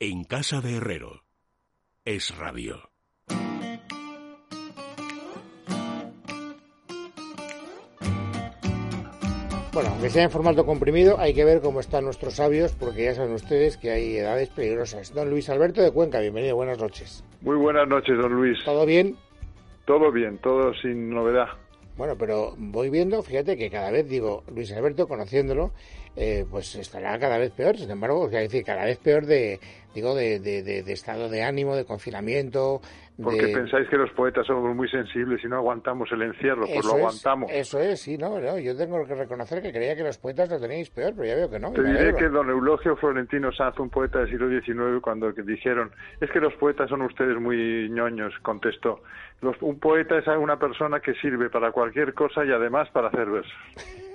En casa de Herrero. Es radio. Bueno, aunque sea en formato comprimido, hay que ver cómo están nuestros sabios, porque ya saben ustedes que hay edades peligrosas. Don Luis Alberto de Cuenca, bienvenido, buenas noches. Muy buenas noches, don Luis. ¿Todo bien? Todo bien, todo sin novedad. Bueno, pero voy viendo, fíjate que cada vez digo, Luis Alberto, conociéndolo, eh, pues estará cada vez peor. Sin embargo, es decir, cada vez peor de, digo, de, de, de, estado de ánimo, de confinamiento. Porque pensáis que los poetas somos muy sensibles y no aguantamos el encierro, pues lo aguantamos. eso es, sí, no, no, yo tengo que reconocer que creía que los poetas lo teníais peor, pero ya veo que no. Te diré que don Eulogio Florentino Sanz, un poeta del siglo XIX, cuando dijeron, es que los poetas son ustedes muy ñoños, contestó. Los, un poeta es una persona que sirve para cualquier cosa y además para hacer versos.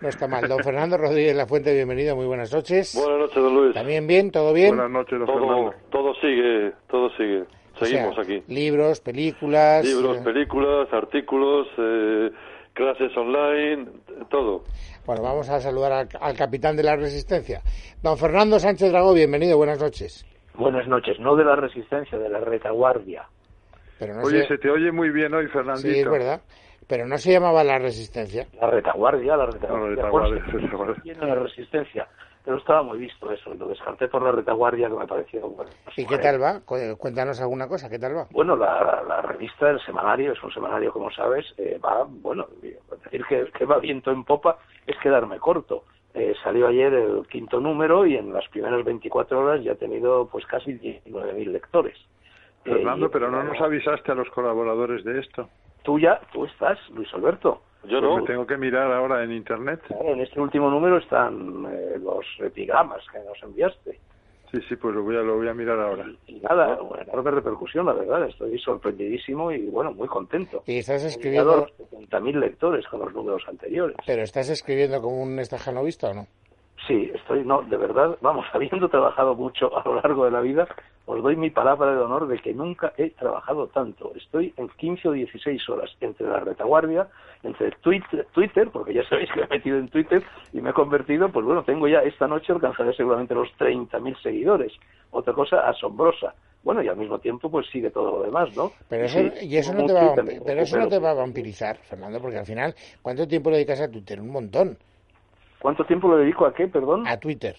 No está mal. Don Fernando Rodríguez La Fuente, bienvenido, muy buenas noches. Buenas noches, don Luis. ¿También bien? ¿Todo bien? Buenas noches, don todo, Fernando. Todo sigue, todo sigue. Seguimos aquí. Libros, películas. Libros, eh, películas, artículos, eh, clases online, todo. Bueno, vamos a saludar al, al, capitán de la Resistencia. Don Fernando Sánchez Dragó, bienvenido, buenas noches. Buenas noches, no de la Resistencia, de la retaguardia. Pero no Oye, se... se te oye muy bien hoy, Fernandito. Sí, es verdad. Pero no se llamaba la Resistencia. La retaguardia, la retaguardia. No, la retaguardia, la Resistencia. Pero estaba muy visto eso, lo descarté por la retaguardia que me pareció bueno. ¿Y qué tal va? Cuéntanos alguna cosa, ¿qué tal va? Bueno, la, la revista, el semanario, es un semanario, como sabes, eh, va, bueno, decir que, que, va viento en popa es quedarme corto. Eh, salió ayer el quinto número y en las primeras 24 horas ya ha tenido pues casi 19.000 lectores. Fernando, Eh, pero no nos avisaste a los colaboradores de esto. Tú ya, tú estás, Luis Alberto. Yo Pues no. me tengo que mirar ahora en internet. Claro, en este último número están eh, los epigramas que nos enviaste. Sí, sí, pues lo voy a, lo voy a mirar ahora. Y nada, una enorme repercusión, la verdad. Estoy sorprendidísimo y, bueno, muy contento. Y estás He escribiendo... llegado a los 70.000 lectores con los números anteriores. ¿Pero estás escribiendo como un estajanovista o no? Sí, estoy, no, de verdad, vamos, habiendo trabajado mucho a lo largo de la vida, os doy mi palabra de honor de que nunca he trabajado tanto. Estoy en 15 o 16 horas entre la retaguardia, entre Twitter, Twitter, porque ya sabéis que me he metido en Twitter y me he convertido, pues bueno, tengo ya esta noche alcanzaré seguramente los 30.000 seguidores. Otra cosa asombrosa. Bueno, y al mismo tiempo pues sigue todo lo demás, ¿no? Pero eso, Sí, y eso no te va, a- pero eso no te va a vampirizar, Fernando, porque al final, ¿cuánto tiempo le dedicas a Twitter? Un montón. ¿Cuánto tiempo le dedico a qué, perdón? A Twitter.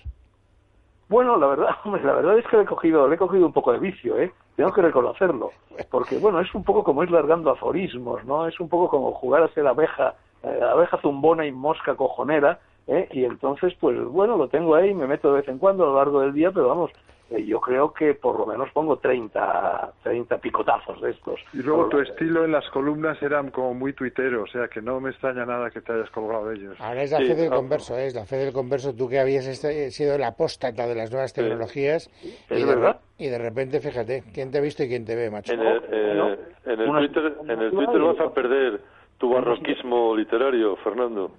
Bueno, la verdad, hombre, la verdad es que le he cogido, le he cogido un poco de vicio, ¿eh? Tengo que reconocerlo. Porque, bueno, es un poco como ir largando aforismos, ¿no? Es un poco como jugar a ser abeja, eh, abeja zumbona y mosca cojonera, ¿eh? Y entonces, pues, bueno, lo tengo ahí, me meto de vez en cuando a lo largo del día, pero vamos, yo creo que por lo menos pongo 30, 30 picotazos de estos. Y luego tu lo- estilo en las columnas era como muy tuitero, o sea que no me extraña nada que te hayas colgado de ellos. Ahora es la Sí, fe del converso, ¿eh? es la fe del converso. Tú que habías este- sido el apóstata de las nuevas tecnologías Es y, de, verdad. y de repente, fíjate, ¿quién te ha visto y quién te ve, macho? En el, eh, no. en el Una- Twitter, en el Twitter vas a perder tu barroquismo literario, Fernando.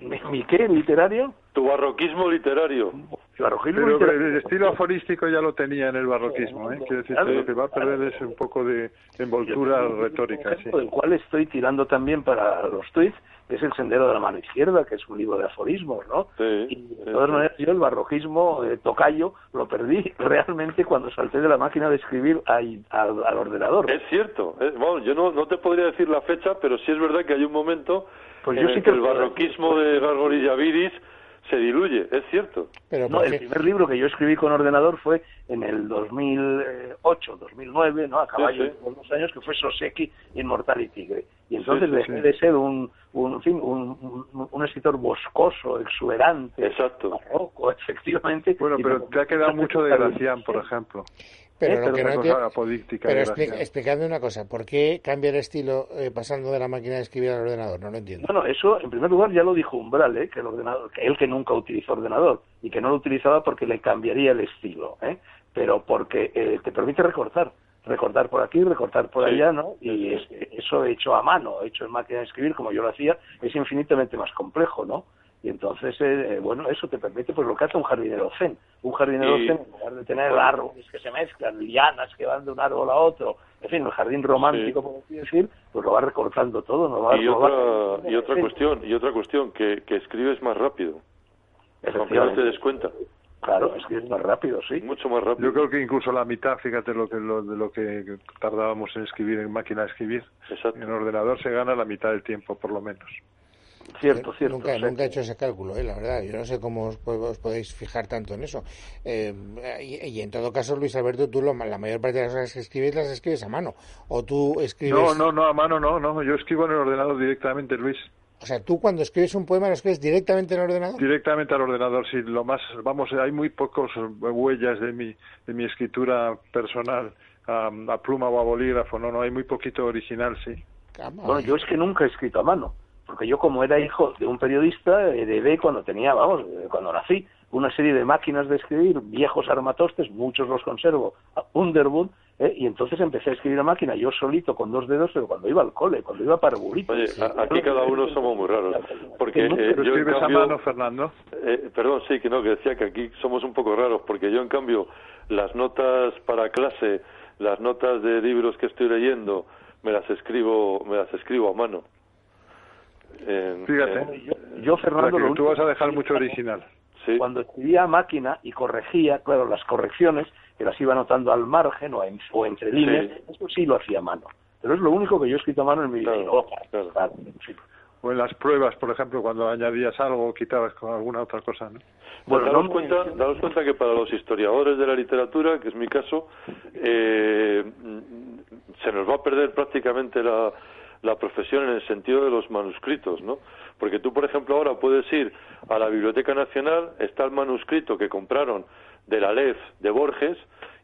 ¿Mi, mi qué? ¿Literario? Tu barroquismo literario. Barroquismo Pero literario. el estilo aforístico ya lo tenía en el barroquismo, ¿eh? Quiero decir que lo que va a perder es un poco de envoltura retórica, sí. Del cual estoy tirando también para los tweets, que es El Sendero de la Mano Izquierda, que es un libro de aforismos, ¿no? Sí, Y de sí, todas maneras, yo el barroquismo eh, tocayo lo perdí realmente cuando salté de la máquina de escribir al, al ordenador. Es cierto. es- bueno, yo no, no te podría decir la fecha, pero sí es verdad que hay un momento Pues en yo el sí que el barroquismo de Gargor y Yaviris se diluye. Es cierto. Pero No, ¿por el primer libro que yo escribí con ordenador fue en el 2008, 2009, ¿no? A caballo Sí, sí. de unos años, que fue Soseki, Inmortal y Tigre. Y entonces Sí, sí, dejé sí. de ser un, un, en fin, un, un- un escritor boscoso, exuberante, Exacto. barroco, efectivamente. Bueno, pero te ha quedado mucho de Gracián, por ejemplo. Pero lo que no te... Pero expli- explicadme una cosa, ¿por qué cambia el estilo eh, pasando de la máquina de escribir al ordenador? No lo entiendo. Bueno, eso en primer lugar ya lo dijo Umbral, ¿eh? que el ordenador, que él que nunca utilizó ordenador y que no lo utilizaba porque le cambiaría el estilo, ¿eh? pero porque eh, te permite recortar, recortar por aquí, recortar por Sí. allá, ¿no? Y es- eso hecho a mano, hecho en máquina de escribir como yo lo hacía, es infinitamente más complejo, ¿no? Y entonces, eh, eh, bueno, eso te permite pues lo que hace un jardinero zen. Un jardinero Y- zen, en lugar de tener árboles que se mezclan, lianas que van de un árbol a otro, en fin, el jardín romántico, Sí. por así decir, pues lo va recortando todo, no va Y lo va- otra, y otra cuestión, y otra cuestión, que, que escribes más rápido, aunque no te des cuenta. Claro, es que es más rápido, sí. Mucho más rápido. Yo creo que incluso la mitad, fíjate lo que lo, de lo que tardábamos en escribir en máquina de escribir. Exacto. En ordenador se gana la mitad del tiempo, por lo menos. Cierto, cierto. Nunca, sí. nunca he hecho ese cálculo, eh, la verdad. Yo no sé cómo os, po- os podéis fijar tanto en eso. Eh, y, y en todo caso, Luis Alberto, tú lo, la mayor parte de las cosas que escribes las escribes a mano. O tú escribes. No, no, no, a mano no, no. Yo escribo en el ordenador directamente, Luis. O sea, tú cuando escribes un poema lo escribes directamente en el ordenador. Directamente al ordenador, sí. Lo más, vamos, hay muy pocos huellas de mi, de mi escritura personal a, a pluma o a bolígrafo. No, no, hay muy poquito original, sí. Bueno, yo es que nunca he escrito a mano, porque yo como era hijo de un periodista, heredé cuando tenía, vamos, cuando nací, una serie de máquinas de escribir, viejos armatostes, muchos los conservo, a Underwood, eh, y entonces empecé a escribir a máquina, yo solito, con dos dedos, pero cuando iba al cole, cuando iba para Burito. Oye, a- aquí cada uno somos muy raros. Porque eh, ¿Lo yo en cambio... a mano, Fernando? Eh, perdón, sí, que no, que decía que aquí somos un poco raros, porque yo, en cambio, las notas para clase, las notas de libros que estoy leyendo, me las escribo, me las escribo a mano. En- Fíjate. en- Yo, Fernando, lo tú vas a dejar mucho original. sí, Cuando escribía a máquina y corregía, claro, las correcciones, que las iba anotando al margen o, en- o entre líneas, eso sí lo hacía a mano. Pero es lo único que yo he escrito a mano en mi vida. Claro, claro. claro. O en las pruebas, por ejemplo, cuando añadías algo o quitabas con alguna otra cosa, ¿no? Bueno, daros, no- cuenta, daros cuenta que para los historiadores de la literatura, que es mi caso, eh, se nos va a perder prácticamente la, la profesión en el sentido de los manuscritos, ¿no? Porque tú, por ejemplo, ahora puedes ir a la Biblioteca Nacional, está el manuscrito que compraron de la LEF de Borges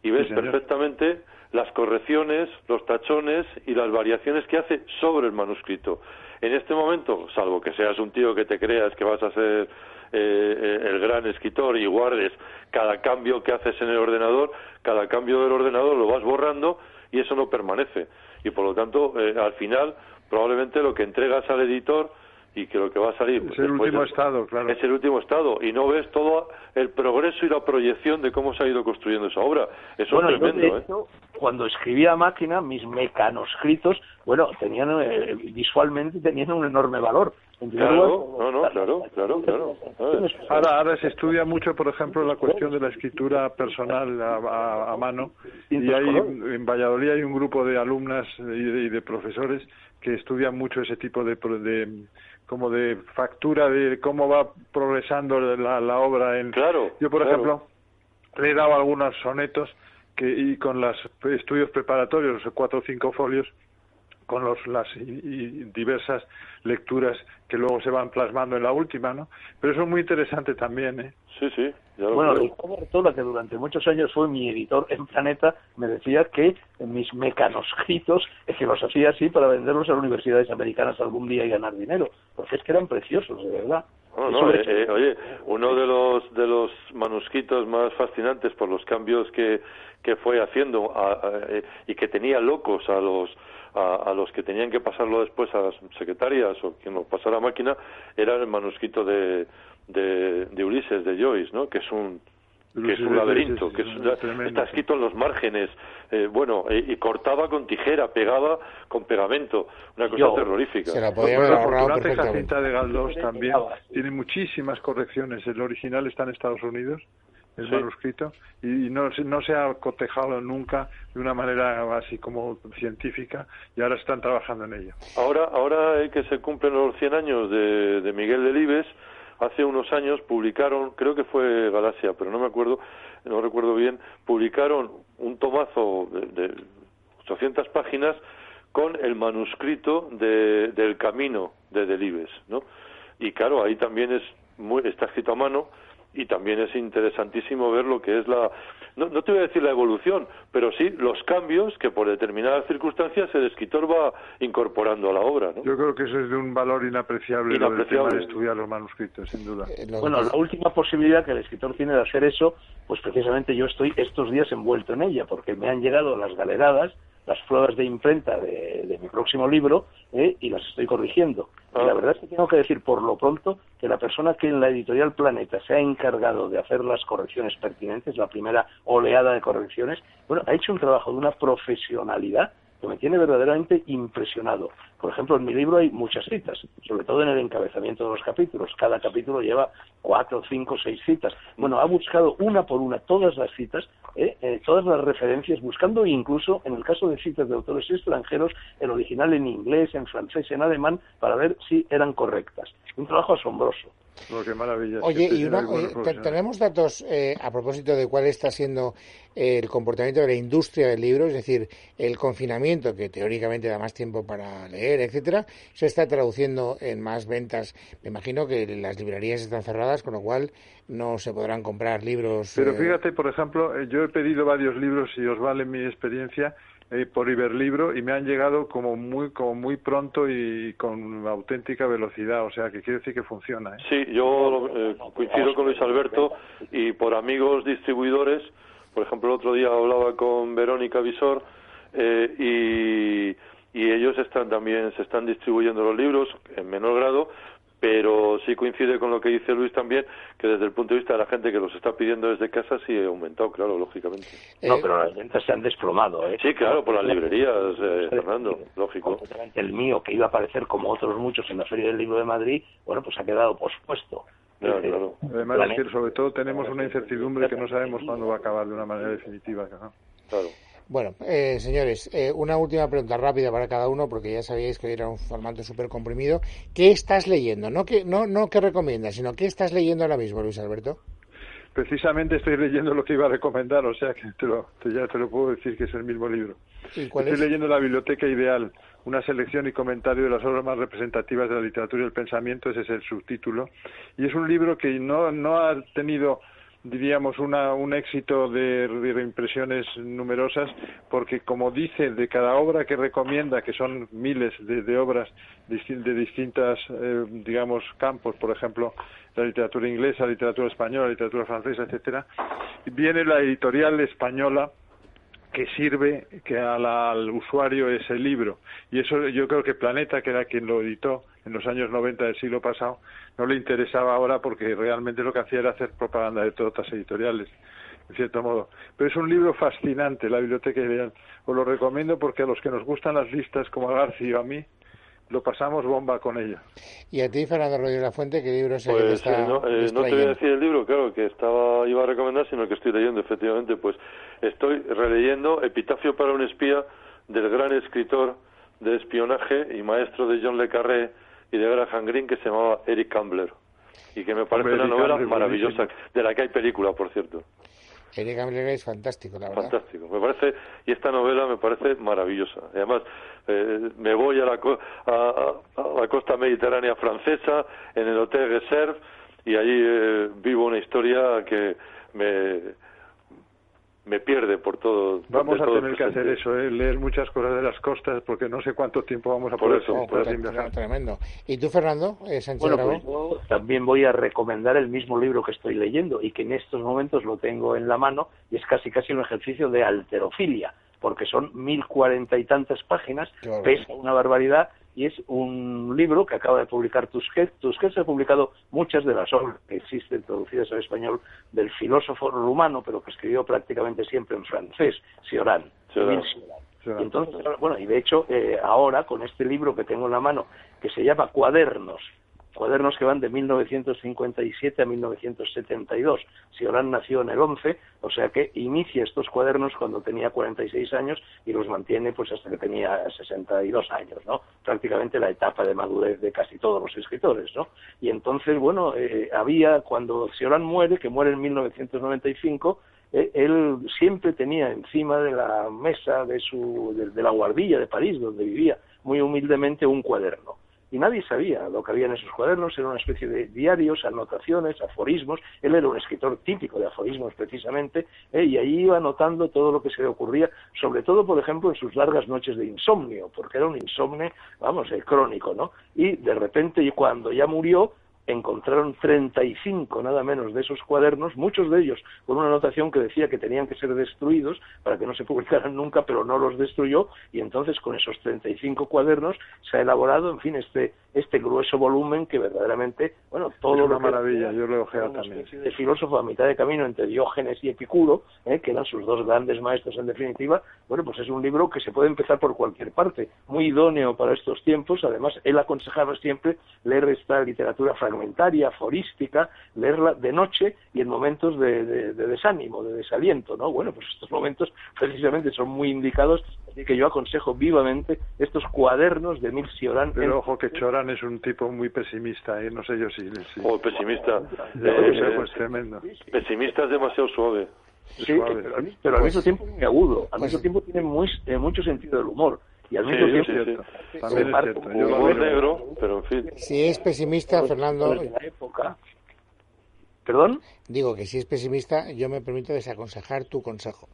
y ves perfectamente las correcciones, los tachones y las variaciones que hace sobre el manuscrito. En este momento, salvo que seas un tío que te creas que vas a ser eh, eh, el gran escritor y guardes cada cambio que haces en el ordenador, cada cambio del ordenador lo vas borrando y eso no permanece. Y por lo tanto, eh, al final, probablemente lo que entregas al editor y que lo que va a salir Es el después último es- estado, claro. es el último estado y no ves todo el progreso y la proyección de cómo se ha ido construyendo esa obra. Eso Bueno, es yo, tremendo, ¿eh? cuando escribía a máquina, mis mecanoscritos, bueno, tenían eh, visualmente tenían un enorme valor. Claro, no, no, claro, claro, claro. Ahora, ahora se estudia mucho, por ejemplo, la cuestión de la escritura personal a, a- a mano. Y hay, en Valladolid hay un grupo de alumnas y de, y de profesores que estudian mucho ese tipo de, pro- de como de factura de cómo va progresando la, la obra en Claro, yo por claro. ejemplo le he dado algunos sonetos que y con los estudios preparatorios cuatro o cinco folios con los, las y- y diversas lecturas que luego se van plasmando en la última, ¿no? Pero eso es muy interesante también, ¿eh? Sí, sí, ya lo Bueno, Artola, que durante muchos años fue mi editor en Planeta, me decía que mis mecanoscritos, es que los hacía así para venderlos a las universidades americanas algún día y ganar dinero, porque es que eran preciosos, de verdad. No, no, eh, eh, oye, uno de los de los manuscritos más fascinantes por los cambios que, que fue haciendo a- a- eh, y que tenía locos a los a, a los que tenían que pasarlo después a las secretarias o quien lo pasara a máquina era el manuscrito de, de, de Ulises de Joyce, ¿no? Que es un que es un laberinto, que es está escrito en los márgenes, eh, bueno, eh, y cortaba con tijera, pegaba con pegamento, una cosa Yo- terrorífica. Se la podía Bueno, haber ahorrado Fortunata y perfectamente. Jacinta de Galdós también tiene muchísimas correcciones. El original está en Estados Unidos, el Sí. manuscrito, y no, se- no se ha cotejado nunca de una manera así como científica y ahora están trabajando en ello. Ahora, ahora eh, que se cumplen los 100 años de, de Miguel Delibes, hace unos años publicaron, creo que fue Galaxia, pero no me acuerdo, no recuerdo bien, publicaron un tomazo de, de 800 páginas con el manuscrito de, del Camino de Delibes, ¿no? Y claro, ahí también es muy, está escrito a mano y también es interesantísimo ver lo que es la no, no te voy a decir la evolución, pero sí los cambios que por determinadas circunstancias el escritor va incorporando a la obra, ¿no? Yo creo que eso es de un valor inapreciable, lo del tema Inapreciable. de estudiar los manuscritos, sin duda. Eh, Bueno, la última posibilidad que el escritor tiene de hacer eso, pues precisamente yo estoy estos días envuelto en ella, porque me han llegado las galeradas, las pruebas de imprenta de, de mi próximo libro, ¿eh? y las estoy corrigiendo. Y Ah. la verdad es que tengo que decir por lo pronto que la persona que en la editorial Planeta se ha encargado de hacer las correcciones pertinentes, la primera oleada de correcciones, bueno, ha hecho un trabajo de una profesionalidad que me tiene verdaderamente impresionado. Por ejemplo, en mi libro hay muchas citas, sobre todo en el encabezamiento de los capítulos. Cada capítulo lleva cuatro, cinco, seis citas. Bueno, ha buscado una por una todas las citas, ¿eh? Eh, todas las referencias, buscando incluso, en el caso de citas de autores extranjeros, el original en inglés, en francés, en alemán, para ver si eran correctas. Un trabajo asombroso. Oh, maravilla. Oye, y una, tenemos datos eh, a propósito de cuál está siendo el comportamiento de la industria del libro, es decir, el confinamiento, que teóricamente da más tiempo para leer, etcétera, se está traduciendo en más ventas. Me imagino que las librerías están cerradas, con lo cual no se podrán comprar libros. Pero eh, fíjate, por ejemplo, eh, yo he pedido varios libros, y os vale mi experiencia, eh, por Iberlibro y me han llegado como muy como muy pronto y con auténtica velocidad, o sea que quiere decir que funciona. Sí, yo coincido con Luis Alberto y por amigos distribuidores por ejemplo, el otro día hablaba con Verónica Visor eh, y, ellos están también se están distribuyendo los libros en menor grado, pero sí coincide con lo que dice Luis también, que desde el punto de vista de la gente que los está pidiendo desde casa sí ha aumentado, claro, lógicamente. No, pero las ventas se han desplomado, ¿eh? Sí, claro, por las librerías, eh, Fernando, lógico. El mío, que iba a aparecer como otros muchos en la Feria del Libro de Madrid, bueno, pues ha quedado pospuesto. Además, es que sobre todo tenemos una incertidumbre que no sabemos cuándo va a acabar de una manera definitiva. Claro. Bueno, eh, señores, eh, una última pregunta rápida para cada uno, porque ya sabíais que era un formato súper comprimido. ¿Qué estás leyendo? No que no, no que recomiendas, sino qué estás leyendo ahora mismo, Luis Alberto. Precisamente estoy leyendo lo que iba a recomendar, o sea que te lo, ya te lo puedo decir que es el mismo libro. estoy leyendo La Biblioteca Ideal, una selección y comentario de las obras más representativas de la literatura y el pensamiento, ese es el subtítulo. Y es un libro que no, no ha tenido diríamos, una, un éxito de, reimpresiones numerosas, porque como dice, de cada obra que recomienda, que son miles de, obras de distintas, eh, digamos, campos, por ejemplo, la literatura inglesa, la literatura española, la literatura francesa, etcétera, viene la editorial española que sirve que al usuario ese libro. Y eso yo creo que Planeta, que era quien lo editó en los años 90 del siglo pasado, no le interesaba ahora porque realmente lo que hacía era hacer propaganda de todas las editoriales, en cierto modo. Pero es un libro fascinante, La Biblioteca Ideal. Os lo recomiendo porque a los que nos gustan las listas, como a García y a mí, lo pasamos bomba con ella. ¿Y a ti, Fernando Rodríguez La Fuente, qué libro es el que te está eh, no, eh, no, te voy a decir el libro, claro, que estaba iba a recomendar, sino que estoy leyendo, efectivamente, pues estoy releyendo Epitafio para un espía del gran escritor de espionaje y maestro de John Le Carré y de Graham Greene que se llamaba Eric Campbell y que me parece una novela maravillosa, de la que hay película, por cierto. Eric es fantástico, la verdad. Fantástico, me parece, y esta novela me parece maravillosa. Además, eh, me voy a la, a, la costa mediterránea francesa, en el Hotel Reserve, y allí eh, vivo una historia que me, me pierde por todo. Vamos a tener que hacer eso, ¿eh? leer muchas cosas de las costas, porque no sé cuánto tiempo vamos a poder, eso, Tremendo. ¿Y tú, Fernando? Eh, bueno, pues yo también voy a recomendar el mismo libro que estoy leyendo y que en estos momentos lo tengo en la mano y es casi casi un ejercicio de alterofilia porque son mil cuarenta y tantas páginas, pesa una barbaridad y es un libro que acaba de publicar Tusquets. Tusquets ha publicado muchas de las obras que existen traducidas al español del filósofo rumano, pero que escribió prácticamente siempre en francés, Cioran. entonces, bueno, y de hecho, eh, ahora con este libro que tengo en la mano, que se llama Cuadernos, cuadernos que van de 1957 a 1972. Sioran nació en el 11, o sea que inicia estos cuadernos cuando tenía 46 años y los mantiene pues hasta que tenía 62 años, ¿no? Prácticamente la etapa de madurez de casi todos los escritores, ¿no? Y entonces, bueno, eh, había, cuando Sioran muere, que muere en 1995, eh, él siempre tenía encima de la mesa de, su, de la guardilla de París, donde vivía, muy humildemente un cuaderno y nadie sabía lo que había en esos cuadernos, era una especie de diarios, anotaciones, aforismos, él era un escritor típico de aforismos precisamente, ¿eh? y ahí iba anotando todo lo que se le ocurría, sobre todo, por ejemplo, en sus largas noches de insomnio, porque era un insomnio, vamos, el crónico, ¿no? Y de repente, cuando ya murió, encontraron 35 nada menos de esos cuadernos, muchos de ellos con una anotación que decía que tenían que ser destruidos para que no se publicaran nunca, pero no los destruyó y entonces con esos 35 cuadernos se ha elaborado, en fin, este este grueso volumen que verdaderamente, bueno, todo es una maravilla, yo lo he también. De filósofo a mitad de camino entre Diógenes y Epicuro, ¿eh? que eran sus dos grandes maestros en definitiva, bueno, pues es un libro que se puede empezar por cualquier parte, muy idóneo para estos tiempos, además él aconsejaba siempre leer esta literatura fragmentaria, aforística, leerla de noche y en momentos de, desánimo, de desaliento, ¿no? Bueno, pues estos momentos precisamente son muy indicados, así que yo aconsejo vivamente estos cuadernos de Emil Cioran. Pero ojo que Choran es un tipo muy pesimista, ¿eh? no sé yo si... Oh, pesimista. Eh, pues tremendo. Pesimista es demasiado suave. Sí, pero, al mismo tiempo muy agudo, al mismo tiempo tiene muy, eh, mucho sentido del humor. Y al mismo tiempo sí, es cierto. Yo lo negro, pero en fin. Si es pesimista, Fernando. La época. ¿Perdón? Digo que si es pesimista, yo me permito desaconsejar tu consejo.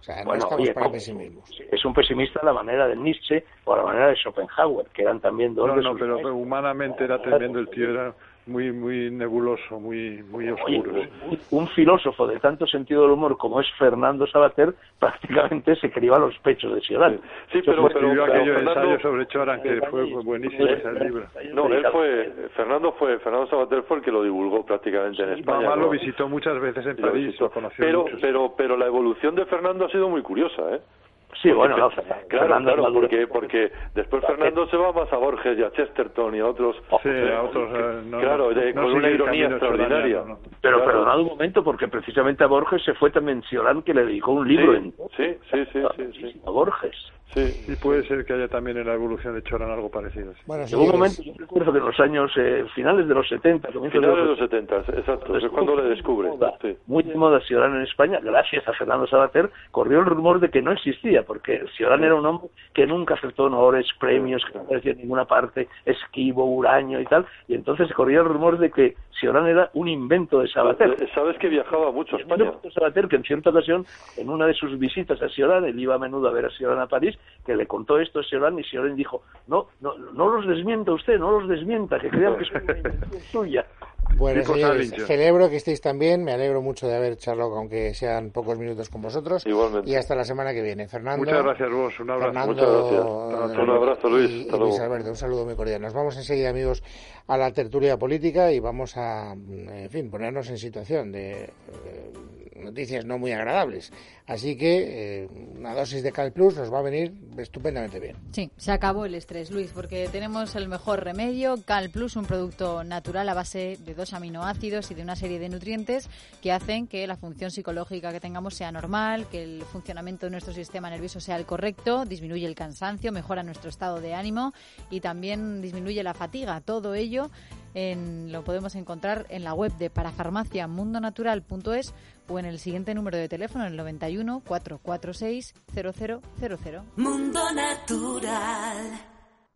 O sea, no estamos para pesimismo. Es un pesimista a la manera de Nietzsche o a la manera de Schopenhauer, que eran también dos No, no, pero humanamente era tremendo el tío, era muy muy nebuloso, muy muy oscuro. un, filósofo de tanto sentido del humor como es Fernando Sabater prácticamente se crió a los pechos de Ciudad. Sí, pero, pero, aquello ensayo sobre Choran que fue buenísimo ese libro. No, él fue Fernando fue Fernando Sabater fue el que lo divulgó prácticamente en España. Mamá lo visitó muchas veces en París, lo, conoció pero pero pero la evolución de Fernando ha sido muy curiosa, ¿eh? Sí, bueno, no, claro, claro, porque, porque después Fernando se va más a Borges y a Chesterton y a otros. Sí, a otros. Eh, claro, con una ironía extraordinaria. Pero perdonad un momento, porque precisamente a Borges se fue también Ciolán, que le dedicó un libro en. Sí, sí, sí, sí, A Borges. Sí. Y puede ser que haya también en la evolución de Choran algo parecido. Bueno, en un momento, yo recuerdo de los años eh, finales de los 70. Finales de los, 70, exacto, es cuando le descubre. Muy de moda Ciolán en España, gracias a Fernando Sabater, corrió el rumor de que no existía, porque Ciolán era un hombre que nunca aceptó honores, premios, que no aparecía en ninguna parte, esquivo, huraño y tal, y entonces corría el rumor de que Ciolán era un invento de Sabater. Eh, ¿Sabes que viajaba mucho a España? Sabater, que en cierta ocasión, en una de sus visitas a Ciolán, él iba a menudo a ver a Ciolán a París, que le contó esto a Sioran y Sioran dijo, no, no, no los desmienta usted, no los desmienta, que crean que es una invención suya. Bueno, señores, celebro que estéis también, me alegro mucho de haber charlado, aunque sean pocos minutos con vosotros. Igualmente. Y hasta la semana que viene. Fernando. Muchas gracias, vos. Un abrazo. Muchas gracias. un abrazo, Luis. Luis Alberto, un saludo muy cordial. Nos vamos enseguida, amigos, a la tertulia política y vamos a, en fin, ponernos en situación de eh, noticias no muy agradables. Así que eh, una dosis de Cal Plus nos va a venir estupendamente bien. Sí, se acabó el estrés, Luis, porque tenemos el mejor remedio, Cal Plus, un producto natural a base de dos aminoácidos y de una serie de nutrientes que hacen que la función psicológica que tengamos sea normal, que el funcionamiento de nuestro sistema nervioso sea el correcto, disminuye el cansancio, mejora nuestro estado de ánimo y también disminuye la fatiga. Todo ello lo podemos encontrar en la web de parafarmaciamundonatural.es o en el siguiente número de teléfono, el 91 446 0000. Mundo Natural.